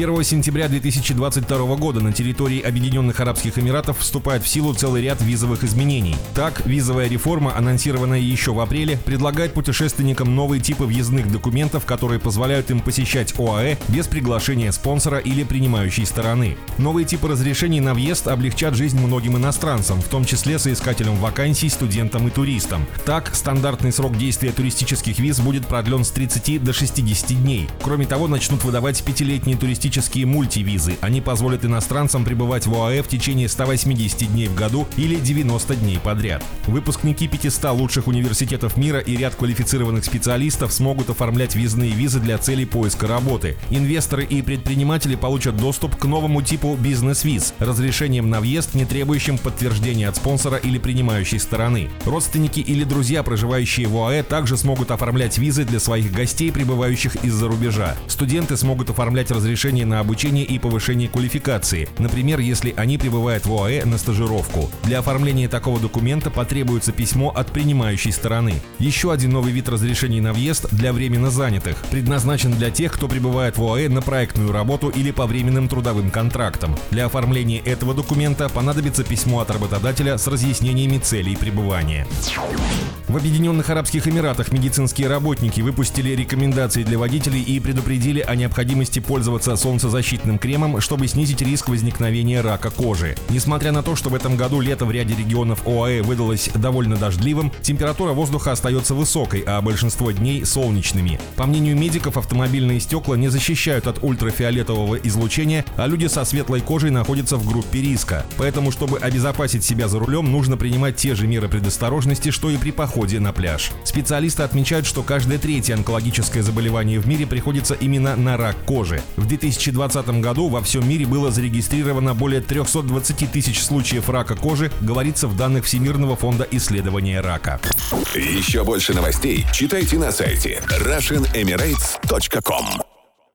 С 1 сентября 2022 года на территории Объединенных Арабских Эмиратов вступает в силу целый ряд визовых изменений. Так, визовая реформа, анонсированная еще в апреле, предлагает путешественникам новые типы въездных документов, которые позволяют им посещать ОАЭ без приглашения спонсора или принимающей стороны. Новые типы разрешений на въезд облегчат жизнь многим иностранцам, в том числе соискателям вакансий, студентам и туристам. Так, стандартный срок действия туристических виз будет продлен с 30 до 60 дней. Кроме того, начнут выдавать пятилетние туристические туристические мультивизы. Они позволят иностранцам пребывать в ОАЭ в течение 180 дней в году или 90 дней подряд. Выпускники 500 лучших университетов мира и ряд квалифицированных специалистов смогут оформлять визные визы для целей поиска работы. Инвесторы и предприниматели получат доступ к новому типу бизнес-виз – разрешением на въезд, не требующим подтверждения от спонсора или принимающей стороны. Родственники или друзья, проживающие в ОАЭ, также смогут оформлять визы для своих гостей, прибывающих из-за рубежа. Студенты смогут оформлять разрешение разрешение на обучение и повышение квалификации, например, если они прибывают в ОАЭ на стажировку. Для оформления такого документа потребуется письмо от принимающей стороны. Еще один новый вид разрешений на въезд для временно занятых, предназначен для тех, кто прибывает в ОАЭ на проектную работу или по временным трудовым контрактам. Для оформления этого документа понадобится письмо от работодателя с разъяснениями целей пребывания. В Объединенных Арабских Эмиратах медицинские работники выпустили рекомендации для водителей и предупредили о необходимости пользоваться солнцезащитным кремом, чтобы снизить риск возникновения рака кожи. Несмотря на то, что в этом году лето в ряде регионов ОАЭ выдалось довольно дождливым, температура воздуха остается высокой, а большинство дней солнечными. По мнению медиков, автомобильные стекла не защищают от ультрафиолетового излучения, а люди со светлой кожей находятся в группе риска. Поэтому, чтобы обезопасить себя за рулем, нужно принимать те же меры предосторожности, что и при походе на пляж. Специалисты отмечают, что каждое третье онкологическое заболевание в мире приходится именно на рак кожи. В 2020 году во всем мире было зарегистрировано более 320 тысяч случаев рака кожи, говорится в данных Всемирного фонда исследования рака. Еще больше новостей читайте на сайте RussianEmirates.com